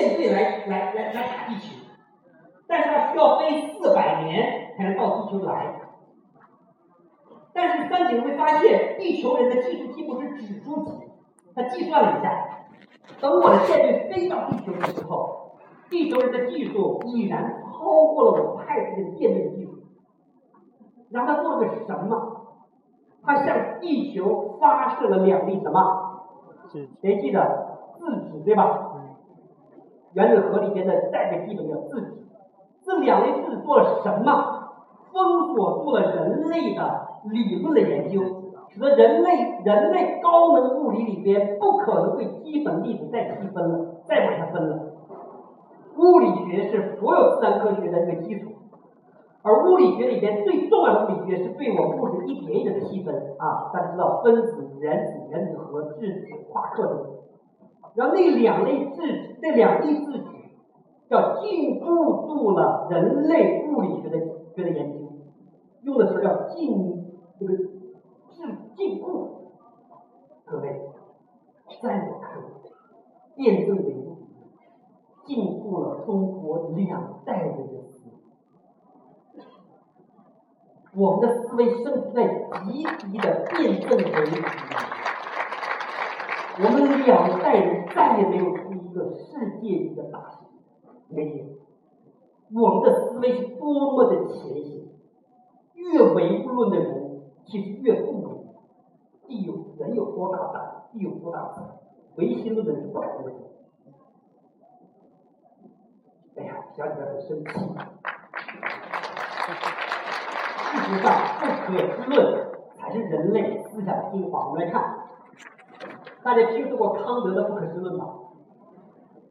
舰队来来来来打地球，但是它需要飞四百年才能到地球来。但是三井会发现，地球人的技术进步是指数级。他计算了一下，等我的舰队飞到地球的时候，地球人的技术已然超过了我派出的舰队的技术。然后他做了个什么？他向地球发射了两粒什么？谁记得？质子对吧？原子核里边的再个基本叫质子。这两类质子做了什么？封锁住了人类的理论的研究，使得人类人类高能物理里边不可能对基本粒子再细分了，再往下分了。物理学是所有自然科学的一个基础。而物理学里边最重要的物理学是对我们物质一点一点的细分啊，大家知道分子、原子、原子核、质子、夸克等。然后那两类质子，那两粒质子叫禁锢住了人类物理学的学的研究，用的词叫禁这个质禁锢。各位，在我看来，辩证唯物禁锢了中国两代人的思。我们的思维生存在极的辩证为主我们两代人再也没有出一个世界级的大师，没有。我们的思维是多么的前行，越唯物论的人其实越不唯。地有人有多大胆，地有多大才，唯心论的人不敢这么说。哎呀，想起来很生气。事实上，不可知论才是人类思想的精华。我们来看，大家听说过康德的不可知论吗？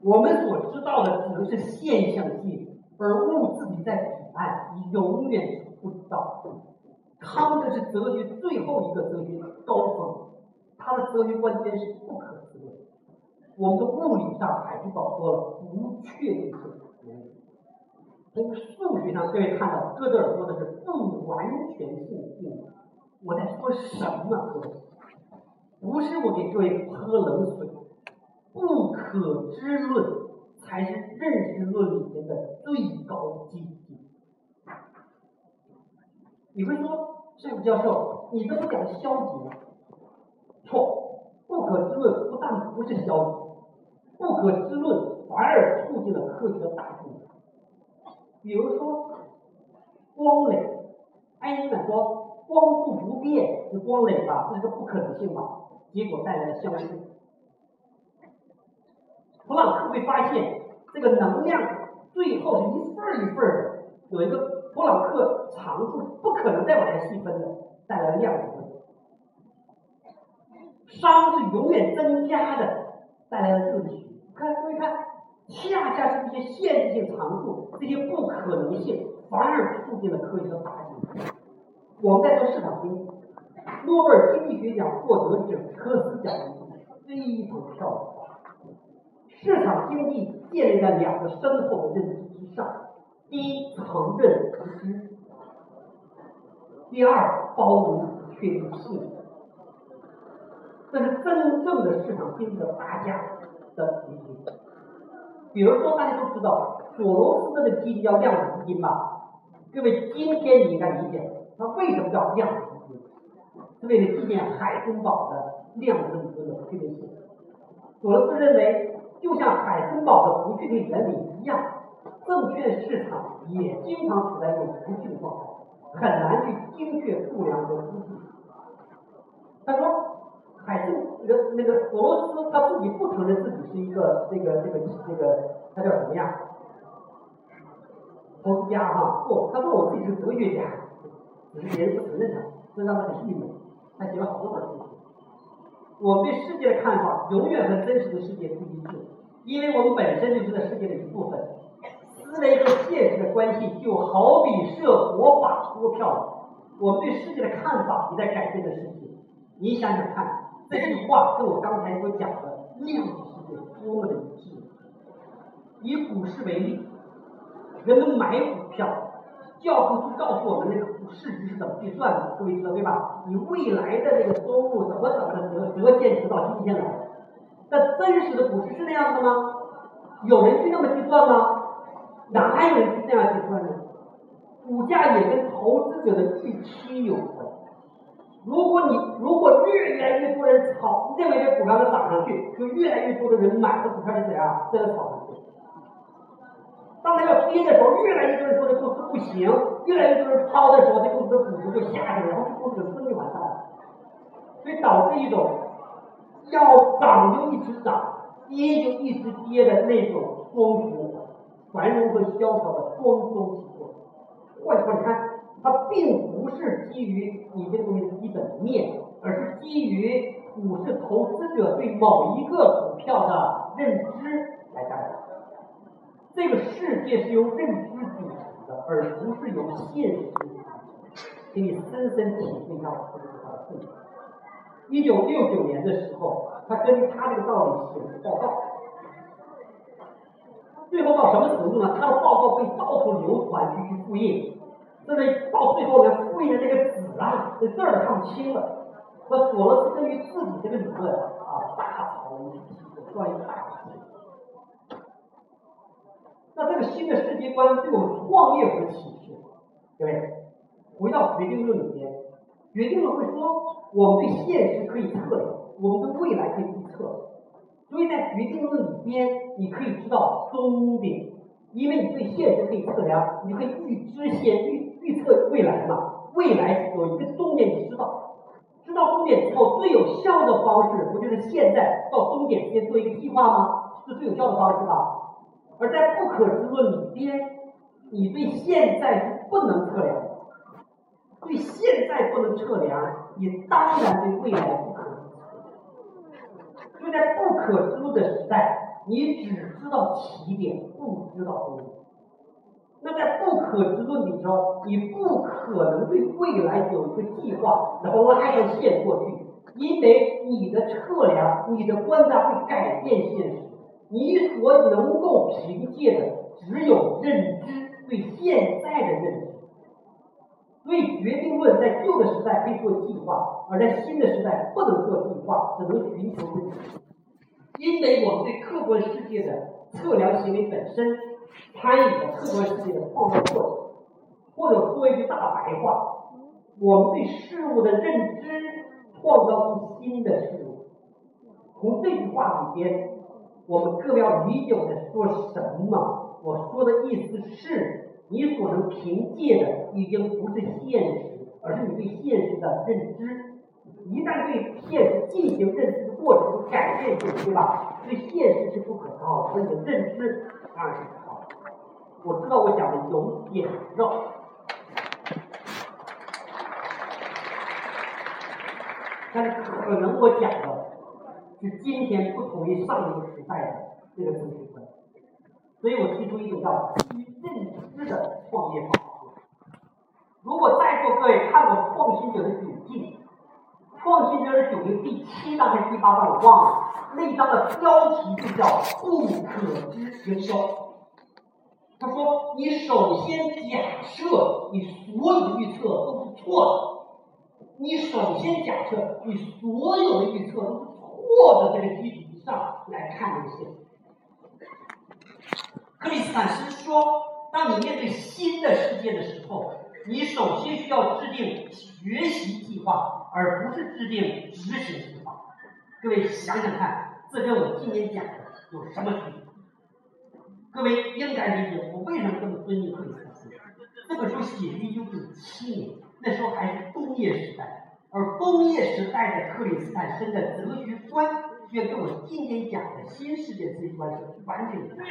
我们所知道的只能是现象界，而物自己在彼岸，你永远是不知道。康德是哲学最后一个哲学高峰，他的哲学观点是不可知论。我们的物理上，海之宝说了，不确定性。从数学上，各位看到，哥德尔说的是不完全性定理。我在说什么？各位，不是我给各位泼冷水。不可知论才是认识论里面的最高境界。你会说，这个教授，你这不讲消极吗？错，不可知论不但不是消极，不可知论反而促进了科学的大进步。比如说，光磊，爱因斯坦说光速不变是光磊吧，这是个不可能性嘛？结果带来了相似。普朗克会发现，这个能量最后是一份儿一份儿的，有一个普朗克常数不可能再往下细分的，带来量子。熵是永远增加的，带来了热学。看，注意看。恰恰是这些限制性常数，这些不可能性，反而促进了科学的发展。我们在做市场经济，诺贝尔经济学奖获得者科斯讲的非常漂亮。市场经济建立在两个深厚的认知之上：第一，承认无知；第二，包容不确定性。这是真正的市场经济的大家的理解。比如说，大家都知道索罗斯的基金叫量子基金吧？各位，今天你应该理解，它为什么叫量子基金？为了纪念海森堡的量子理论的不确定性。索罗斯认为，就像海森堡的不确定原理一样，证券市场也经常处在一种不确定状态，很难去精确度量和估计。他说。海顿那个那个索罗斯他自己不承认自己是一个这个这个这个他叫什么呀？投资家哈不，他说我自己是哲学家，只是别人不承认他，这让他很郁闷。他写了好多本书。我对世界的看法永远和真实的世界不一致，因为我们本身就是这世界的一部分。思维和现实的关系就好比设火把拨票，我们对世界的看法也在改变着世界。你想想看。这句话跟我刚才所讲的量子世界多么的一致。以股市为例，人们买股票，教科书告诉我们那个市值是怎么计算的，各位知道对吧？你未来的这个收入怎么怎么的折折现直到今天来，但真实的股市是那样的吗？有人去那么计算吗？哪有人去那样计算呢？股价也跟投资者的预期有关。如果你如果越来越多人炒，认为这股票能涨上去，就越来越多的人买这股票是怎样？这个炒上去。当它要跌的时候，越来越多人说这公司不行，越来越多人抛的时候，这公司的股值就下去了，然后这公司真就完蛋了。所以导致一种要涨就一直涨，跌就一直跌的那种双循环，繁荣和萧条的双重体现。换句话你看，它并不是基于你这东西的基本面，而是基于股市投资者对某一个股票的认知来带来的。这个世界是由认知组成的，而不是由现实组成。请你深深体会到这句话的重点。一九六九年的时候，他根据他这个道理写了报告，最后到什么程度呢？他的报告被到处流传，去去复印，甚至到最后呢，复印的那个纸啊，这字儿都看不清了。那索罗斯根据自己这个理论啊，大吵一气，专一大气。那这个新的世界观对我们创业有什么启示，对？回到决定论里边，决定论会说。我们对现实可以测量，我们对未来可以预测，所以在决定论里边，你可以知道终点，因为你对现实可以测量，你可以预知现预预测未来嘛。未来有一个终点，你知道，知道终点之后，最有效的方式不就是现在到终点之间做一个计划吗？是最有效的方式吧？而在不可知论里边，你对现在是不能测量，对现在不能测量。你当然对未来不可知，就在不可知的时代，你只知道起点，不知道终点。那在不可知论里头，你不可能对未来有一个计划，然后拉条线过去，因为你的测量、你的观察会改变现实。你所能够凭借的只有认知，对现在的认知。所以，决定论在旧的时代可以做计划，而在新的时代不能做计划，只能寻求认知。因为我们对客观世界的测量行为本身参与了客观世界的创造过程，或者说一句大白话，我们对事物的认知创造出新的事物。从这句话里边，我们各位要理解我在说什么。我说的意思是。你所能凭借的已经不是现实，而是你对现实的认知。一旦对现实进行认知的过程改变现实，对吧？对现实是不可靠的，而你的认知当然是可靠的。我知道我讲的有点绕，但是可能我讲的是今天不同于上一个时代的这个知识观，所以我提出一种叫基于认知。的创业方式。如果在座各位看过《创新者的窘境》，《创新者的窘境》第七章还是第八章我忘了，那章的标题就叫“不可知营销”。他说：“你首先假设你所有预测都是错的，你首先假设你所有的预测都是错的这个基础上来看这个现实。”克里斯坦斯说。当你面对新的世界的时候，你首先需要制定学习计划，而不是制定执行计划。各位想想看，这跟我今天讲的有什么区别？各位应该理解我为什么这么尊敬克里斯坦斯。这本书写于一九九七年，那时候还是工业时代，而工业时代的克里斯坦森的哲学观，却跟我今天讲的新世界哲学观是完全不同。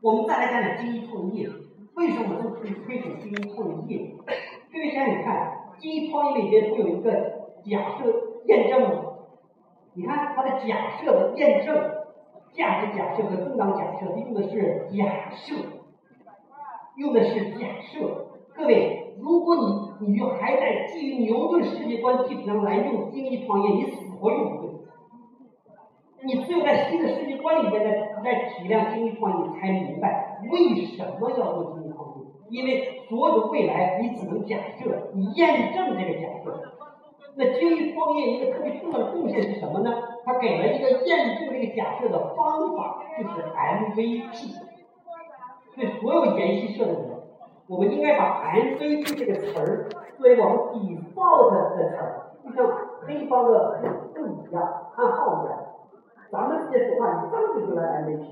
我们再来讲讲精益创业，为什么我这么推推崇精益创业？各位想想看，精益创业里边不有一个假设验证吗？你看它的假设的验证，价值假设和增长假设用的是假设，用的是假设。各位，如果你你就还在基于牛顿世界观基础上来用精益创业，你死活用不对。你只有在新的世界观里面，在在体谅精益创业，才明白为什么要做精益创业。因为所有的未来，你只能假设，你验证这个假设。那精益创业一个特别重要的贡献是什么呢？他给了一个验证这个假设的方法，就是 MVP。对所有研习社的人，我们应该把 MVP 这个词儿作为我们 default 的词儿，就像黑方的字一样，暗号一样。咱们直接说话，你上去就来 MVP，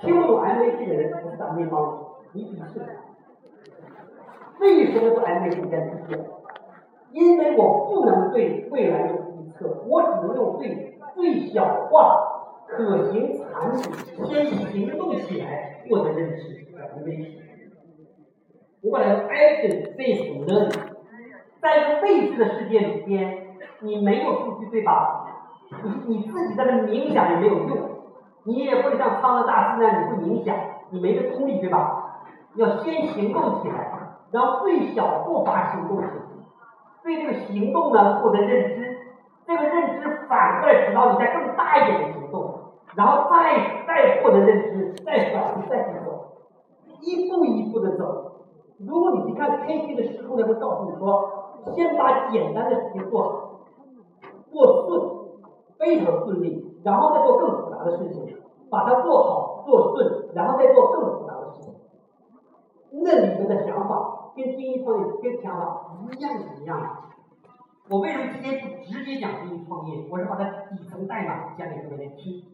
听不懂 MVP 的人不是当面包，你鄙视他。为什么说 MVP 该理解？因为我不能对未来有预测，我只能用最最小化、可行产品先行动起来获得认知，MVP。我把它 action based learn，在一个未知的世界里边，你没有数据对吧？你你自己在那冥想也没有用，你也不像苍狼大师那样，你不冥想，你没个动力对吧？要先行动起来，然后最小步伐行动起来，对这个行动呢获得认知，这个认知反过来指导你在更大一点的行动，然后再再获得认知，再反复再去走，一步一步的走。如果你去看 K T 的时空，呢，会告诉你说，先把简单的事情做好，做顺。非常顺利，然后再做更复杂的事情，把它做好做顺，然后再做更复杂的事情。那里面的想法跟精英创业跟想法一样一样的。我为什么今天不直接讲精英创业？我是把它底层代码讲给各位听。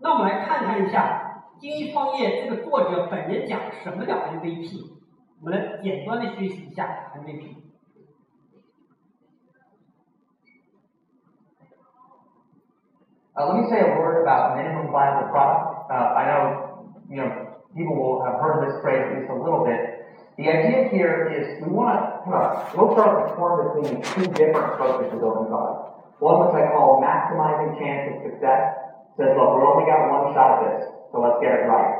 那我们来看看一下精英创业这个作者本人讲什么叫 MVP。我们来简单的学习一下 MVP。Uh, let me say a word about minimum viable product. Uh, I know, you know, people will have heard this phrase at least a little bit. The idea here is we want to kind of, we'll start to form between two different approaches to building product. One which I call maximizing chance of success says, look, we've only got one shot at this, so let's get it right.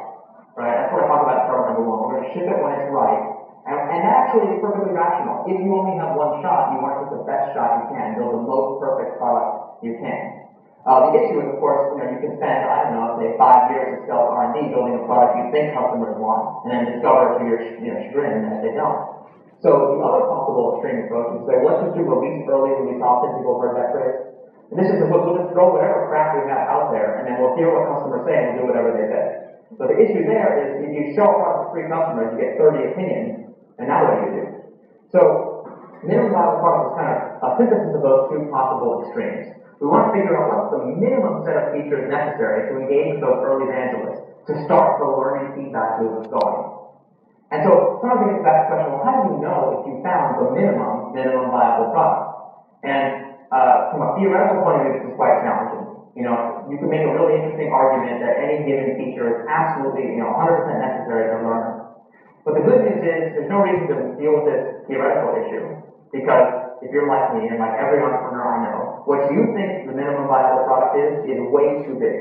Right? That's what I talk about start number one. We're going to ship it when it's right. And, and actually is perfectly rational. If you only have one shot, you want to get the best shot you can, build the most perfect product you can. Uh, the issue is, of course, you know, you can spend, I don't know, say five years of stealth R&D building a product you think customers want, and then discover to your you know, chagrin that they don't. So the other possible extreme approach is say, let's just do release early, release often. People have heard that phrase. And this is the, we'll just throw whatever crap we have out there, and then we'll hear what customers say and we'll do whatever they say. So the issue there is if you show up to three customers, you get 30 opinions, and now what do you do? So minimum viable product is kind of a synthesis of those two possible extremes. We want to figure out what's the minimum set of features necessary to engage those early evangelists to start the learning feedback loop going. And so sometimes we get the question, well, how do you know if you found the minimum, minimum viable product? And uh, from a theoretical point of view, this is quite challenging. You know, you can make a really interesting argument that any given feature is absolutely, you know, 100% necessary to learn. But the good news is there's no reason to deal with this theoretical issue because if you're like me and like every entrepreneur I know, what you think the minimum viable product is, is way too big.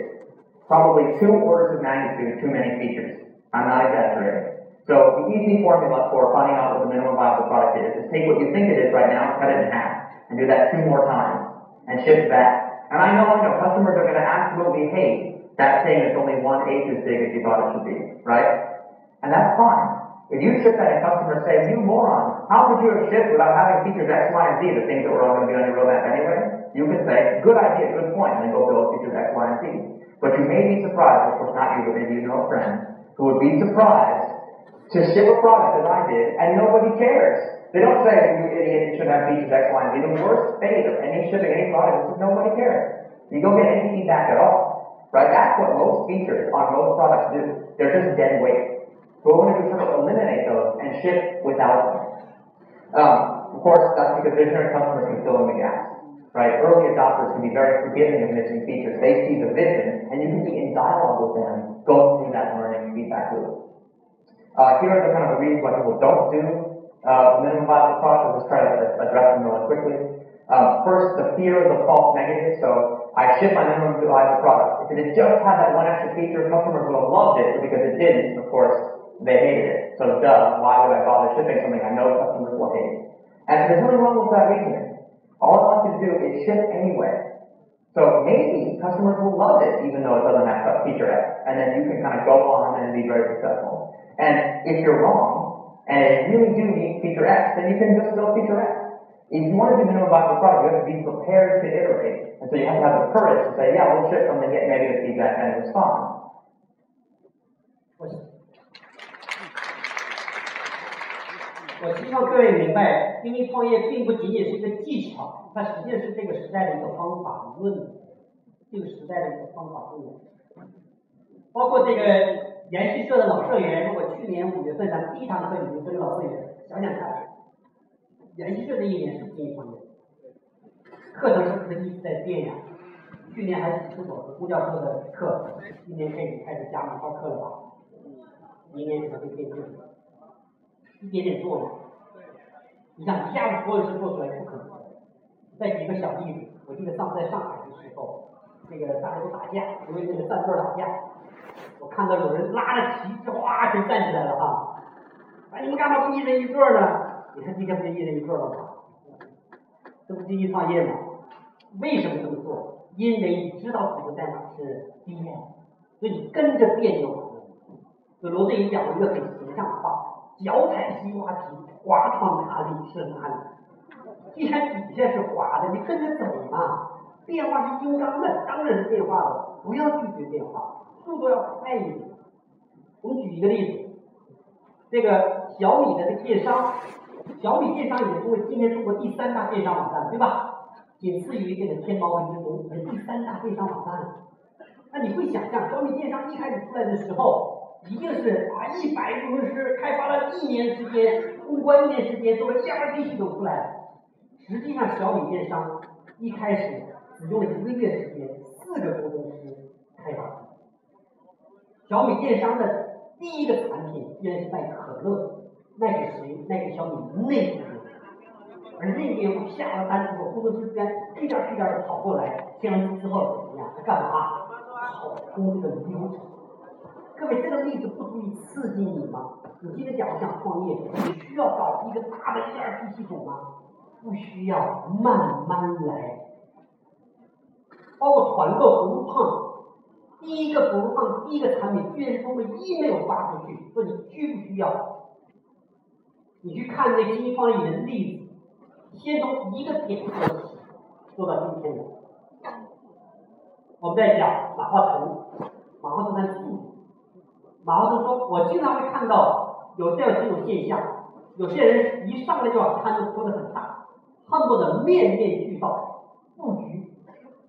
Probably two orders of magnitude too many features. I'm not exaggerating. So the easy formula for finding out what the minimum viable product is, is take what you think it is right now, cut it in half, and do that two more times, and ship that. And I know, I know, customers are going to absolutely hate that thing that's only one eighth as big as you thought it should be, right? And that's fine. If you ship that and customers say, you moron, how could you have shipped without having features X, Y, and Z, the things that were all going to be on your roadmap anyway? You can say, good idea, good point, and then go build features X, Y, and Z. But you may be surprised, of course not you, but maybe you know a friend, who would be surprised to ship a product as I did, and nobody cares. They don't say, you idiot, you should have features X, Y, and Z. The worst of any shipping any product is nobody cares. You don't get any feedback at all. Right? That's what most features on most products do. They're just dead weight. So we're going to do something to eliminate those and ship without them. Um, of course, that's because visionary customers can fill in the gaps right? Early adopters can be very forgiving of missing features. They see the vision, and you can be in dialogue with them, going through that learning feedback loop. Uh, here are the kind of the reasons why people don't do uh, minimum viable product. I'll just try to address them really quickly. Uh, first, the fear of the false negative. So I ship my minimum viable product. If it had just had that one extra feature, customers would have loved it, but because it didn't, of course, they hated it. So duh, why would I bother shipping something I know customers will hate? And there's nothing wrong with that reasoning. All I want you to do is ship anyway. So maybe customers will love it even though it doesn't have feature X. And then you can kind of go on and be very successful. And if you're wrong, and you really do need feature X, then you can just build feature X. If you want to do minimum viable product, you have to be prepared to iterate. And so you have to have the courage to say, yeah, we'll ship something, get negative feedback, and respond. 我我希望各位明白，精益创业并不仅仅是一个技巧，它实际上是这个时代的一个方法论，这个时代的一个方法论。包括这个 研习社的老社员，如果去年五月份上第一堂课已经跟老社员想想看，研习社这一年是精益创业，课程是不是一直在变呀？去年还只是我和顾教授的课，今年开始开始加码课了吧？明年可能会变质，一点点做嘛。你想一下子所有事做出来不可能。再举个小例子，我记得上次在上海的时候，那个大家都打架，因为那个站队打架。我看到有人拉着旗帜，哗就站起来了哈。哎，你们干嘛不一人一个呢？你看今天不就一人一个了吗？这不经济创业吗？为什么这么做？因为你知道指的代码是第一，所以你跟着变就完了。就罗振宇讲了一个很形象的话：脚踩西瓜皮，滑到哪里是哪里。既然底下是滑的，你跟着走嘛。变化是应当的，当然是变化了，不要拒绝变化。速度要快一点。我们举一个例子，这个小米的这电商，小米电商也是今天中国第三大电商网站，对吧？仅次于这个天猫和京东，是第三大电商网站。那你会想象，小米电商一开始出来的时候，一定是啊一百工程师开发了一年时间，通关一年时间做了 ERP 系统出来。实际上，小米电商一开始只用了一个月时间，四个工程师开发。小米电商的第一个产品居然是卖可乐，卖给谁？卖给小米内部人。而那边下了单之后，工程师间屁颠屁颠的跑过来，签完字之后怎么样？他干嘛？跑通这个流程。各位，这个例子不足以刺激你吗？你今天讲想创业，你需要搞一个大的 ERP 系统吗？不需要，慢慢来。包括团购不入胖。第一个不放第一个产品，居然是通过 email 发出去，说你需不需要？你去看那经济创业的例子，先从一个点做起，做到今天的。我们在讲马化腾，马化腾在诉，马化腾说，我经常会看到有这样几种现象，有些人一上来就把摊子铺的很大，恨不得面面俱到，布局；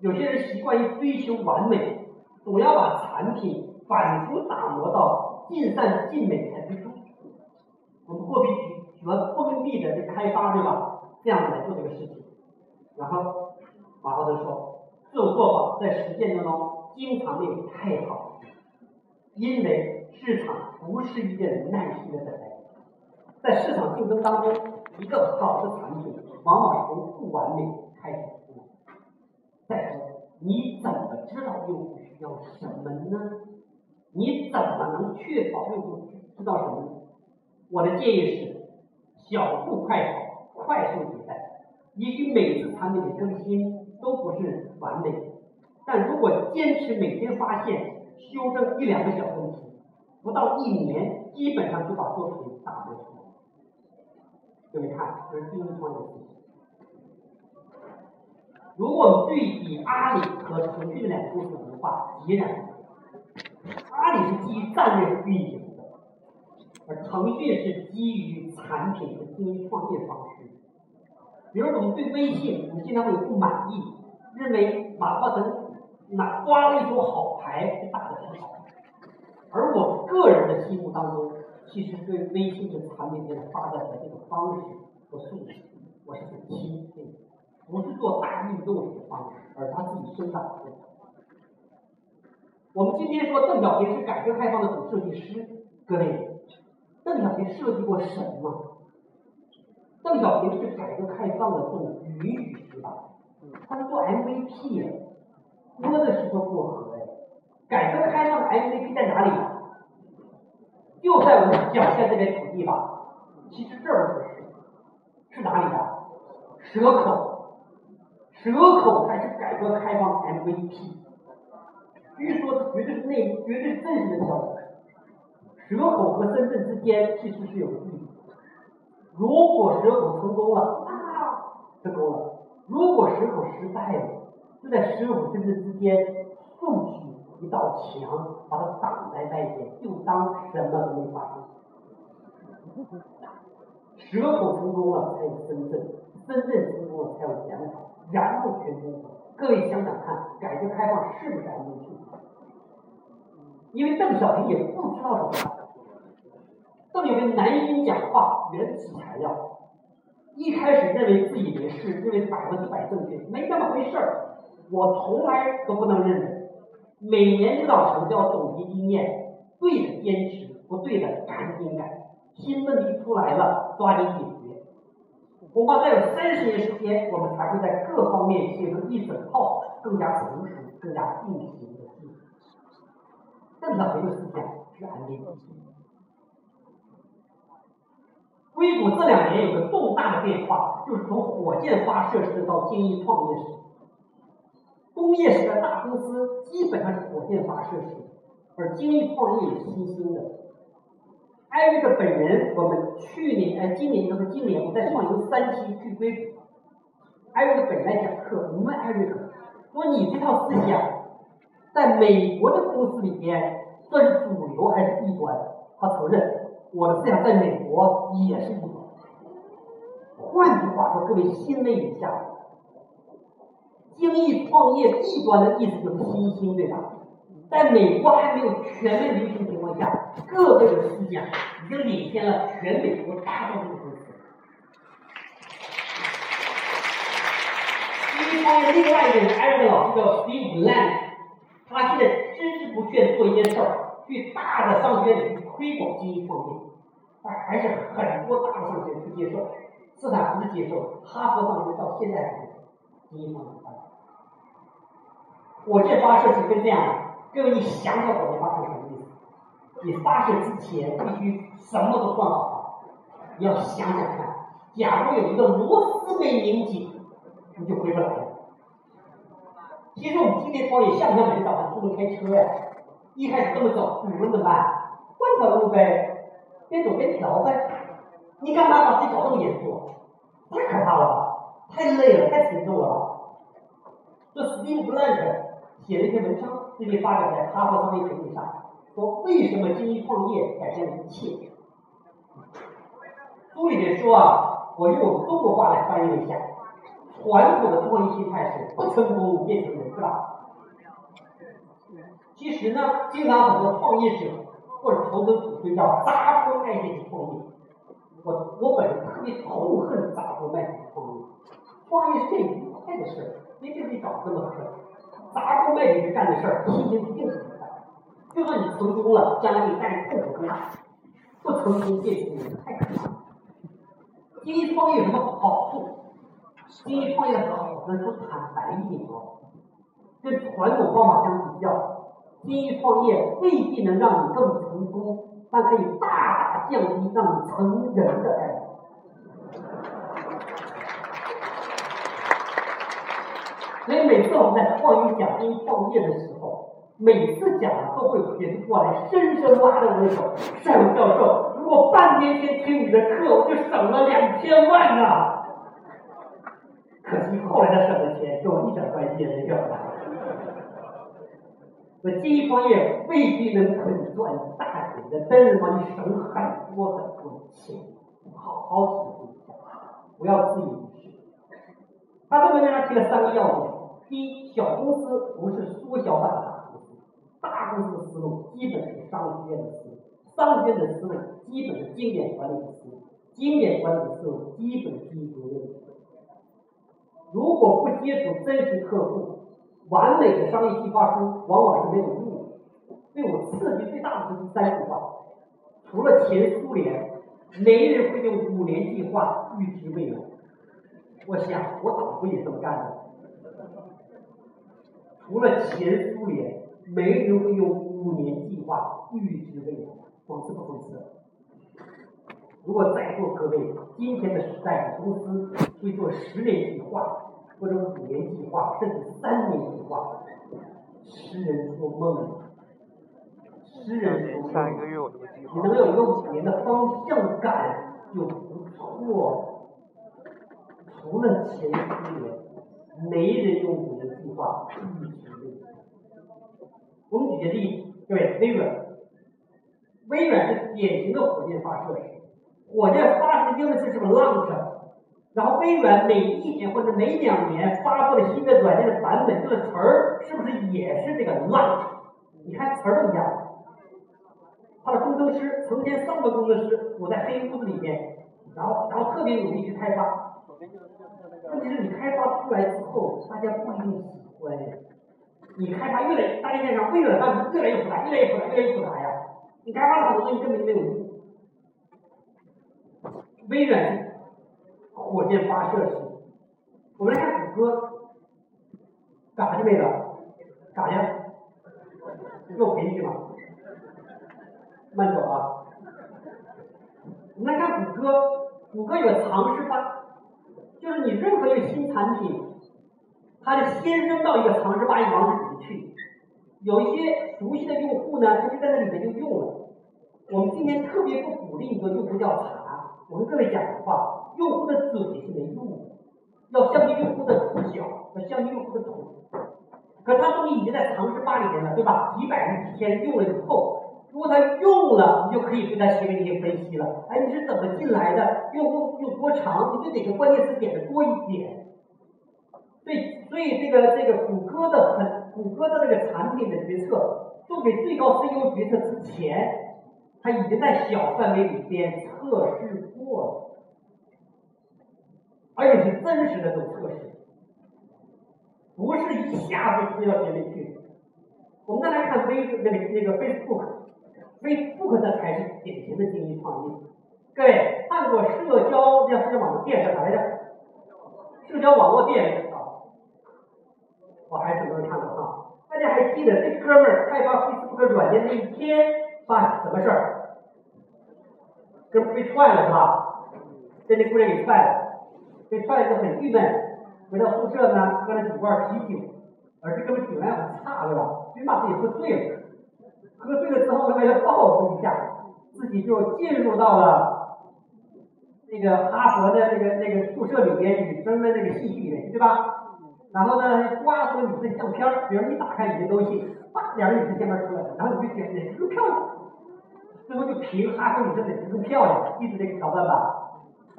有些人习惯于追求完美。总要把产品反复打磨。到尽善尽美才推出。我们货币喜欢封闭的去开发，对吧？这样来做这个事情。然后马化腾说，这种做法在实践当中经常没有太好，因为市场不是一个耐心的等待。在市场竞争当中，一个好的产品往往从不完美开始。再说，你怎么知道用户？要什么呢？你怎么能确保用户知道什么呢？我的建议是小步快跑，快速迭代。也许每次产品的更新都不是完美，但如果坚持每天发现、修正一两个小问题，不到一年，基本上就把作品打磨出来。各位看，这是第一创业思如果对比阿里和腾讯的两个公司化截然不同，阿里是基于战略运营的，而腾讯是基于产品和经营创业方式。比如我们对微信，我们经常会有不满意，认为马化腾拿刮了一手好牌打的很好。而我个人的心目当中，其实对微信的产品的发展的这个方式和素质，我是很钦佩的。不是做大运动的方式，而他自己生长的。我们今天说邓小平是改革开放的总设计师，各位，邓小平设计过什么？邓小平是改革开放的总允许师吧？他是做 MVP，摸着石头过河哎。改革开放的 MVP 在哪里？就在我们脚下这片土地吧？其实这儿不是，是哪里的？蛇口。蛇口才是改革开放 MVP，据说绝对是内绝对是真实的消息。蛇口和深圳之间其实是有距离，如果蛇口成功了，啊，成功了。如果蛇口失败了，就在蛇口跟针之间竖起一道墙，把它挡在外边，就当什么都没发生。蛇口成功了，才有深圳；深圳成功了，才有前海，然后全中国。各位想想看，改革开放是不是安全？因为邓小平也不知道什么。邓小平南京讲话原始材料。一开始认为自以为是，认为百分之百正确，没那么回事儿。我从来都不能认为，每年领导强调总结经验，对的坚持，不对的赶紧改。新问题出来了，抓紧解决。恐怕再有三十年时间，我们才会在各方面形成一整套更加成熟、更加定型。邓小平的思想是安定。硅谷这两年有个重大的变化，就是从火箭发射时到精益创业时。工业时代大公司基本上是火箭发射时，而精益创业是新兴的。艾瑞克本人，我们去年呃今年应该是今年，我在创营三期去硅谷，艾瑞克本人来讲课，我问艾瑞克说：“你这套思想在美国的公司里面算是主流还是异端？”他承认。我的思想在美国也是一种。换句话说，各位欣慰一下，精益创业异端的意思就是新兴，对吧？在美国还没有全面流行情况下，各位的思想已经领先了全美国大多数公司。精益创业另外一个人，艾瑞克老师叫 Steve Land，他现在孜孜不倦做一件事儿。去大的商学院里推广精益创业，但还是很多大的商学院不接受，斯坦福接受，哈佛商学院到现在还是精益创业。火箭发射是跟这样的，各位你想想火箭发射什么意思？你发射之前必须什么都算好，你要想想看，假如有一个螺丝没拧紧，你就回不来了。其实我们今天创业像不像每天早上出门开车呀？一开始这么走，你们怎么办？换条路呗，边走边调呗。你干嘛把自己搞这么严肃？太可怕了，太累了，太沉重了。这 Steve Blank 写了一篇文章，最近发表在《哈佛商业评论》上，说为什么精益创业改变了一切。书里面说啊，我用中国话来翻译一下，传统的创业心态是不成功变成人，是吧？其实呢，经常很多创业者或者投资者会叫砸锅卖铁去创业。我我本人特别痛恨砸锅卖铁创业。创业是件愉快的事儿，别给自己搞这么个事儿。砸锅卖铁去干的事儿，心情一定不愉快。就算你成功了，将来你带来痛苦更大；不成功变成人太可怕。精益创业有什么好处？精益创业好处说坦白一点哦，跟传统方法相比较。精益创业未必能让你更成功，但可以大大降低让你成人的概率。所以每次我们在创业讲精益创业的时候，每次讲都会有人过来深深拉着我的手，单教授，如果半年前听你的课，我就省了两千万呢。可惜后来他省的钱跟我一点关系也没有了。那精益创业未必能可以赚大钱的，但是帮你省很多很多的钱。好好体会一下，不要自以为是。他这文章提了三个要点：第一，小公司不是缩小版的大公司，大公司的思路基本是商学院的思路，商学院的思路基本是经典管理的思路，经典管理的思路基本是经营的。如果不接触真实客户，完美的商业计划书往往是没有用的。对我刺激最大的就是三句话：除了前苏联，没人会用五年计划预知未来。我想，我党不也这么干的？除了前苏联，没人会用五年计划预知未来。讽刺不讽刺？如果在座各位今天的时代公司会做十年计划？或者五年计划，甚至三年计划，诗人说梦，诗人说梦，你能有一个五年的方向感就不错。除了前四年，没人用五年计划。我们举个例子，各位，微软，微软是典型的火箭发射式，火箭发射的英文字是不是 launch？然后微软每一年或者每两年发布的新的软件的版本，这个词儿是不是也是这个 launch？你看词儿都一样。他的工程师成千上万工程师躲在黑屋子里面，然后然后特别努力去开发。问题是你开发出来之后，大家不一定喜欢。你开发越来，大家想想，微软当时越来越复杂，越来越复杂，越来越复杂呀。你开发了很多东西根本就没有用。微软火箭发射时，我们来看谷歌，干啥去没了？干啥去？又回去嘛？慢走啊！我们来看谷歌，谷歌有个尝试吧，就是你任何一个新产品，它得先扔到一个尝试吧一个网址里去。有一些熟悉的用户呢，他就在那里面就用了。我们今天特别不鼓励一个用户调查，我跟各位讲的话，用户的嘴是没用的，要相信用户的脚，要相信用户的腿。可他东西已经在尝试吧里面了，对吧？几百人、几千人用了以后。如果他用了，你就可以对他行为进行分析了。哎，你是怎么进来的？用户用多长？你对哪个关键词点的多一点？所以，所以这个这个谷歌的很，谷歌的这个产品的决策，做给最高 CEO 决策之前，他已经在小范围里边测试，而且是真实的这种测试，不是一下子推到前面去。我们再来看微那个那个 Facebook。Facebook 这才是典型的经济创业。各位看过社交叫社交网络电视啥来着？社交网络电视啊，我还是很多人看过哈。大家还记得这哥们儿开发 Facebook 软件那一天发什么事儿？哥们被踹了是吧？被那姑娘给踹了，被踹了就很郁闷，回到宿舍呢喝了几罐啤酒，而这哥们酒量很差对吧？最起码自己喝醉了。喝醉了之后，他为了报复一下，自己就进入到了那个哈佛的那个那个宿舍里边女生的那个信息里面，对吧？然后呢，刮出女生相片，比如你打开你的东西，叭，两个女生相片出来了，然后你就选哪个更漂亮，最后就评哈佛女生哪个更漂亮，记住这个桥段吧。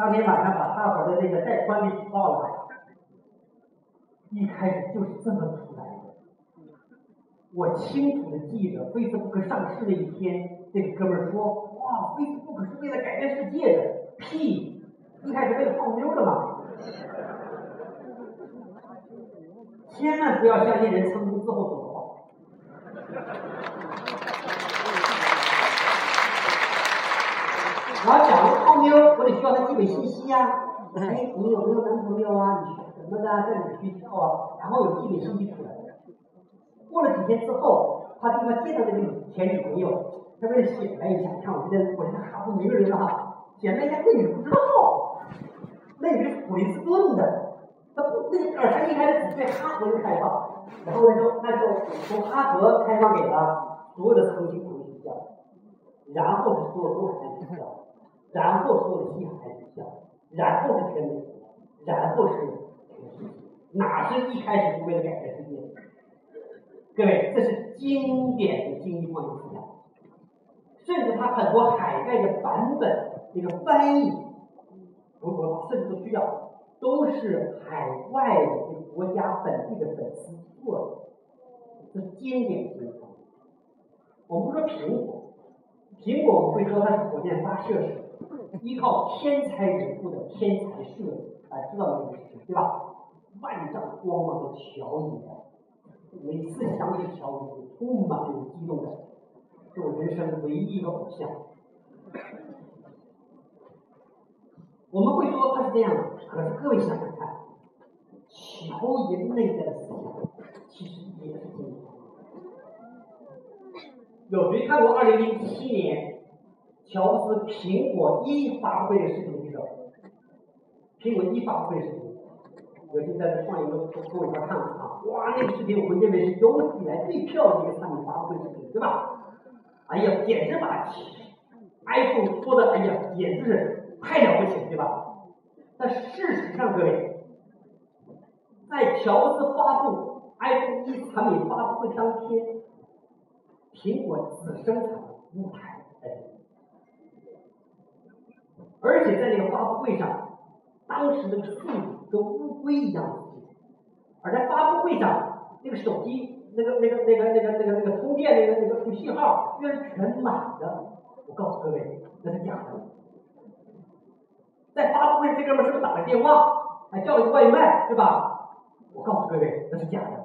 当天晚上把哈佛的那个带宽给举报了，一开始就是这么出来的。我清楚的记得，Facebook 上市那一天，这个哥们说：“哇，Facebook 是为了改变世界的。”屁，一开始为了泡妞的嘛。千万不要相信人成功之后说的话。我讲，我得需要他基本信息呀。哎，你有没有男朋友啊？你学什么的？在哪个学校啊？然后有基本信息出来。过了几天之后，他地方见到这个前女朋友，他为了显摆一下，看我这个我这个哈佛名人了哈，显摆一下那女不知道，那女是普林斯顿的，他不那个耳他一开始只对哈佛人开放，然后呢就那就从哈佛开放给了所有的重庆同学校，然后是所有东海学校，然后所有的西海学校，然后是全美，然后是全世界，哪是一开始就为了改变世界？各位，这是经典的经济创新思想，甚至它很多海外的版本，这个翻译，我我甚至都需要，都是海外的这个国家本地的粉丝做的，这是经典的经济创新。我们不说苹果，苹果我们会说它是火箭发射式，依靠天才人物的天才设计，大家知道这个事情对吧？万丈光芒的乔爷。每次想起乔布斯，充满这种激动感，是我人生唯一一个偶像。我们会说他是这样的，可是各位想想看，乔爷内在的思想其实也是这样。有谁看过二零零七年乔布斯苹果一发布会的视频没有？苹果一发布会视频。我就在这创业公司跟我一块看了啊，哇，那个视频我认为是有史以来最漂亮的一个产品发布会视频，对吧？哎呀，简直把 iPhone 说的，哎呀，简直是太了不起，对吧？但事实上，各位，在乔布斯发布 iPhone 一产品发布会当天，苹果只生产了五台 iPhone，而且在那个发布会上，当时的速度跟乌龟一样，而在发布会上，那个手机那个那个那个那个那个那个充电那个那个信号居然全满的，我告诉各位，那是假的。在发布会，这哥们是不是打了电话，还叫了个外卖，对吧？我告诉各位，那是假的。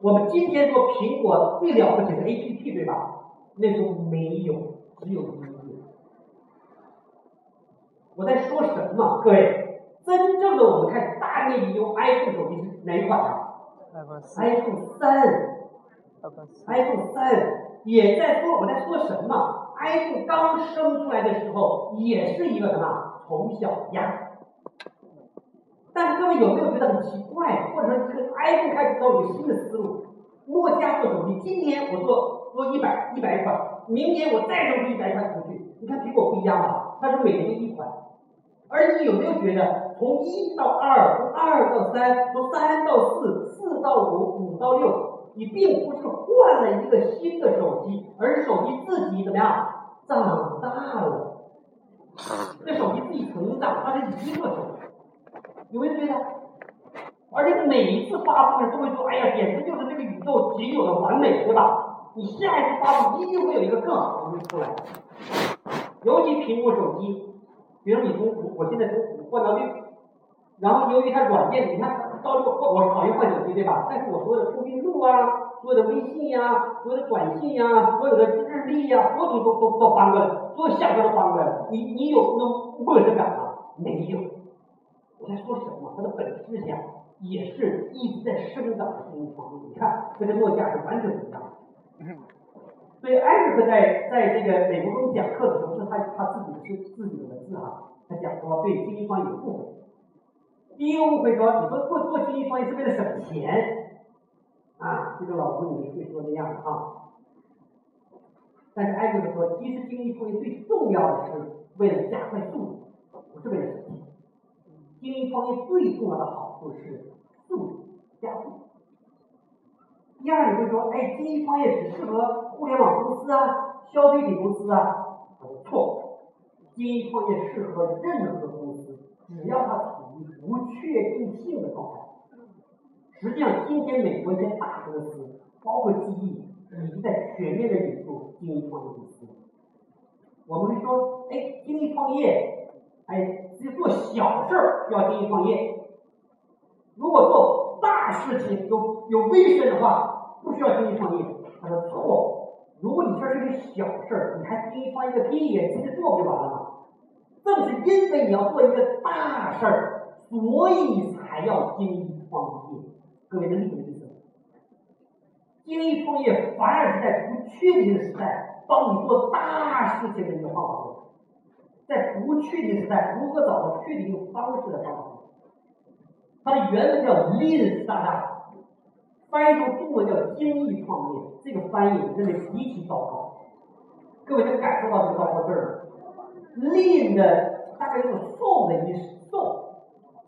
我们今天说苹果最了不起的 APP，对吧？那时候没有，只有。我在说什么？各位，真正的我们看大面积用 iPhone 手机是哪一款啊？iPhone 三，iPhone 三也在说我在说什么？iPhone 刚生出来的时候也是一个什么丑小鸭。但是各位有没有觉得很奇怪？或者说这个 iPhone 开始有一个新的思路？诺基亚做手机，今年我做做一百一百款，明年我再扔出一百款出去。你看苹果不一样吧？它是每年一款。而你有没有觉得，从一到二，从二到三，从三到四，四到五，五到六，你并不是换了一个新的手机，而手机自己怎么样长大了？这手机自己成长，它是一个手机，有没有觉得？而且每一次发布都会说，哎呀，简直就是这个宇宙仅有的完美，对吧？你下一次发布一定会有一个更好的东西出来。尤其苹果手机。比如你从我我现在从五换到六，然后由于它软件，你看到六我我讨厌换手机对吧？但是我所有的通讯录啊，所有的微信呀，所有的短信呀，所有的日历呀，所有东西都都都翻过来，所有相册都翻过来，你你有那种陌生感吗？没有。我在说什么？它的本质上也是一直在生长的经济方面。你看，跟这跟诺基亚是完全不一样。所以艾瑞克在在这个美国中讲课的时候，是他他自己是自己的文字哈，他讲说对经济方有误会。第一个误会说，你说做做经济方业是为了省钱，啊，这个老吴你们会说那样的啊。但是艾瑞克说，其实经济创业最重要的是为了加快速度，不是为了省钱。经济创业最重要的好处是速度加速。第二，你会说，哎，经济创业只适合互联网公司啊、消费品公司啊？错，精益创业适合任何公司，只要它处于不确定性的状态。实际上，今天美国一些大公司，包括记忆，已经在全面的引入精益创业公司。我们说，哎，精益创业，哎，做小事儿要精益创业，如果做大事情有有危险的话。不需要精益创业，他说错。如果你这是个小事儿，你还经济创业个屁呀？直接做不就完了吗？正是因为你要做一个大事儿，所以才要经济创业。各位能理解意思吗？经济创业反而是在不确定的时代帮你做大事情的一个方法论。在不确定时代，如何找到确定方式的方法论？它的原文叫 Lean Startup。翻译成中文叫精益创业，这个翻译真的极其糟糕。各位能感受到这个糟糕劲儿吗？Lean 的大概用瘦的意思，瘦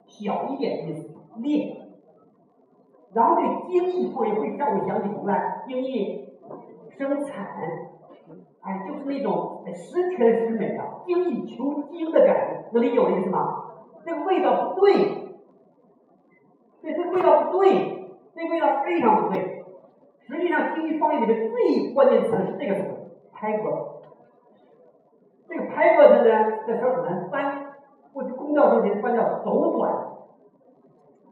小一点的意思，Lean。然后这精益创业会让我想起什么来？精益生产，哎，就是那种十全十美的精益求精的感觉，能理解我的意思吗？这个味道不对，对，这味道不对。这味道非常不对。实际上，经济创业里面最关键词是这个词 “pivot”。这个 “pivot” 呢，这词很难翻。过去公教中学翻叫“走转”，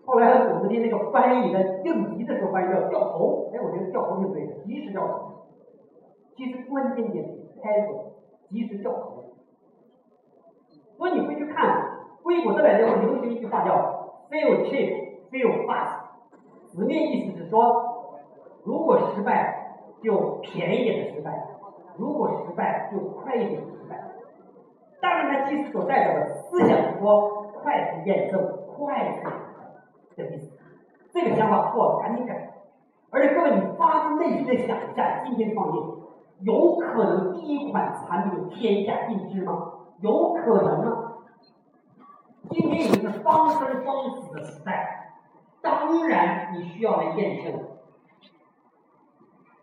后来我们的那个翻译的应急的时候翻译叫“掉头”。哎，我觉得“掉头”是对的，及时掉头。其实关键点是 “pivot”，及时掉头。所以你会去看硅谷这两年流行一句话叫 “fail cheap, fail fast”。字面意思是说，如果失败就便宜点的失败，如果失败就快一点的失败。当然，它其实所代表的思想是说快速验证、快速的意思。这个想法错了，赶紧改。而且各位，你发自内心的想一下，今天创业有可能第一款产品天下第一吗？有可能吗？今天已经是方生方死的时代。当然你需要来验证。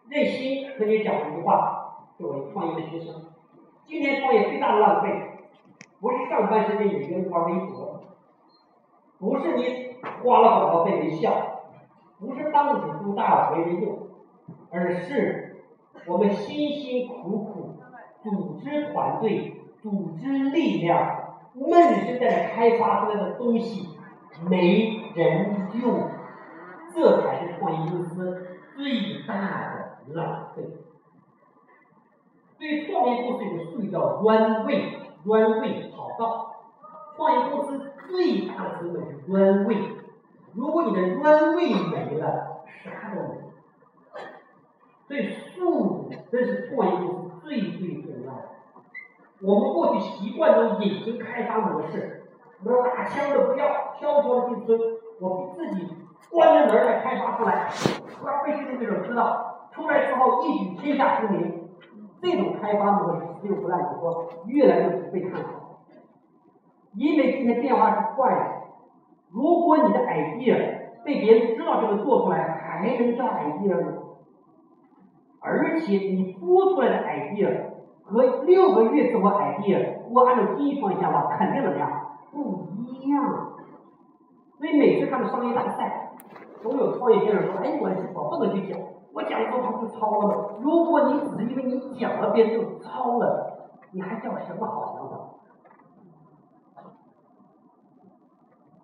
内心和你讲一句话，作为创业的学生，今天创业最大的浪费，不是上班时间有烟花微博，不是你花了广告费没效，不是当纸书大没人用，而是我们辛辛苦苦组织团队、组织力量，闷声在那开发出来的东西没人用，这才是创业公司最大的。浪费。对创业公司有个术语叫 “run way”，run way 跑道。创业公司最大的成本是 run way。如果你的 run way 没了，啥都没。所以速度这是创业公司最最重要的。我们过去习惯用隐形开发模式，我说打枪的不要，悄悄的进村，我自己关着门来开发出来，让被训练对手知道。出来之后一举天下知名，这种开发模式只有不烂之说，越来越不被看好。因为今天变化是快的，如果你的 idea 被别人知道这个做出来，还能叫 idea 吗？而且你做出来的 idea 和六个月之后 idea，如果按照第一方向的话，肯定怎么样？不一样。所以每次看到商业大赛，总有创业先生说：“哎，我我不能去讲。”我讲的时候他就抄了。如果你只是因为你讲了，别人就抄了，你还叫什么好想法？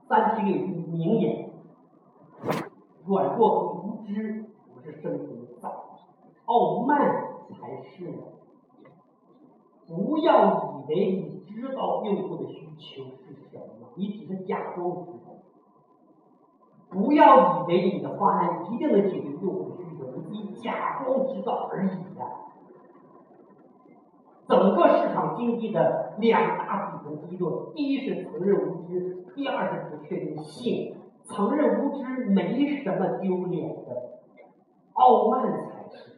三体有句名言：软弱和无知不是生存的障碍，傲慢才是。不要以为你知道用户的需求是什么，你只是假装知道。不要以为你的方案一定能解决用户的需求，你假装知道而已呀。整个市场经济的两大底层基座，第一是承认无知，第二是不确定性。承认无知没什么丢脸的，傲慢才是。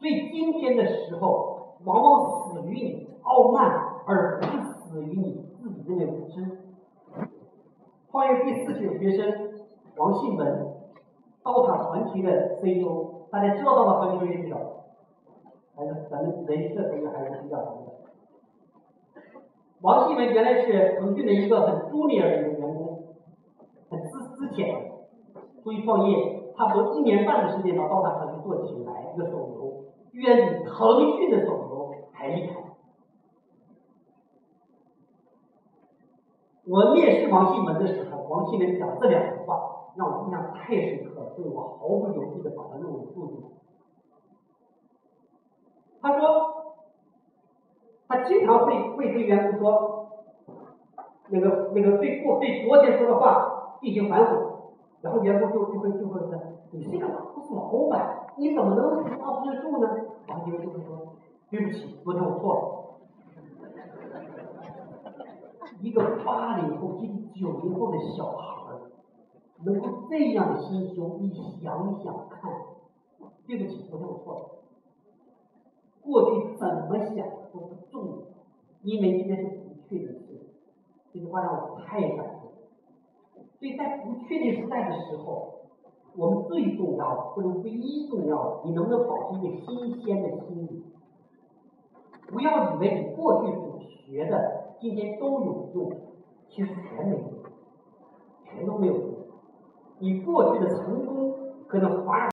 所以今天的时候，往往死于你傲慢，而不是死于你自己认为无知。创业第四期的学生。王信文，刀塔传奇的 CEO，大家知道刀塔传奇的人少，还是咱们人设同学还是比较熟的。王信文原来是腾讯的一个很 junior 的员工，很资资浅，出去创业，差不多一年半的时间把刀塔传奇做起来，一个手游，远比腾讯的手游还厉害。我面试王新文的时候，王新文讲这两句话。让我印象太深刻了，所以我毫不犹豫的把它录入录进来。他说，他经常会会对员工说，那个那个对过对昨天说的话进行反悔，然后员工就就会就会说，你这个不是老板，你怎么能抓不住呢？然后员工就会说，对不起，昨天我错了。一个八零后及九零后的小孩。能够这样的心胸，你想想看。对不起，昨天我错了。过去怎么想都不重要，因为今天是不确定性。这句话让我太感动。所以在不确定时代的时候，我们最重要的或者唯一重要的，你能不能保持一个新鲜的心理？不要以为你过去所学的今天都有用，其实全没用，全都没有用。你过去的成功可能反而。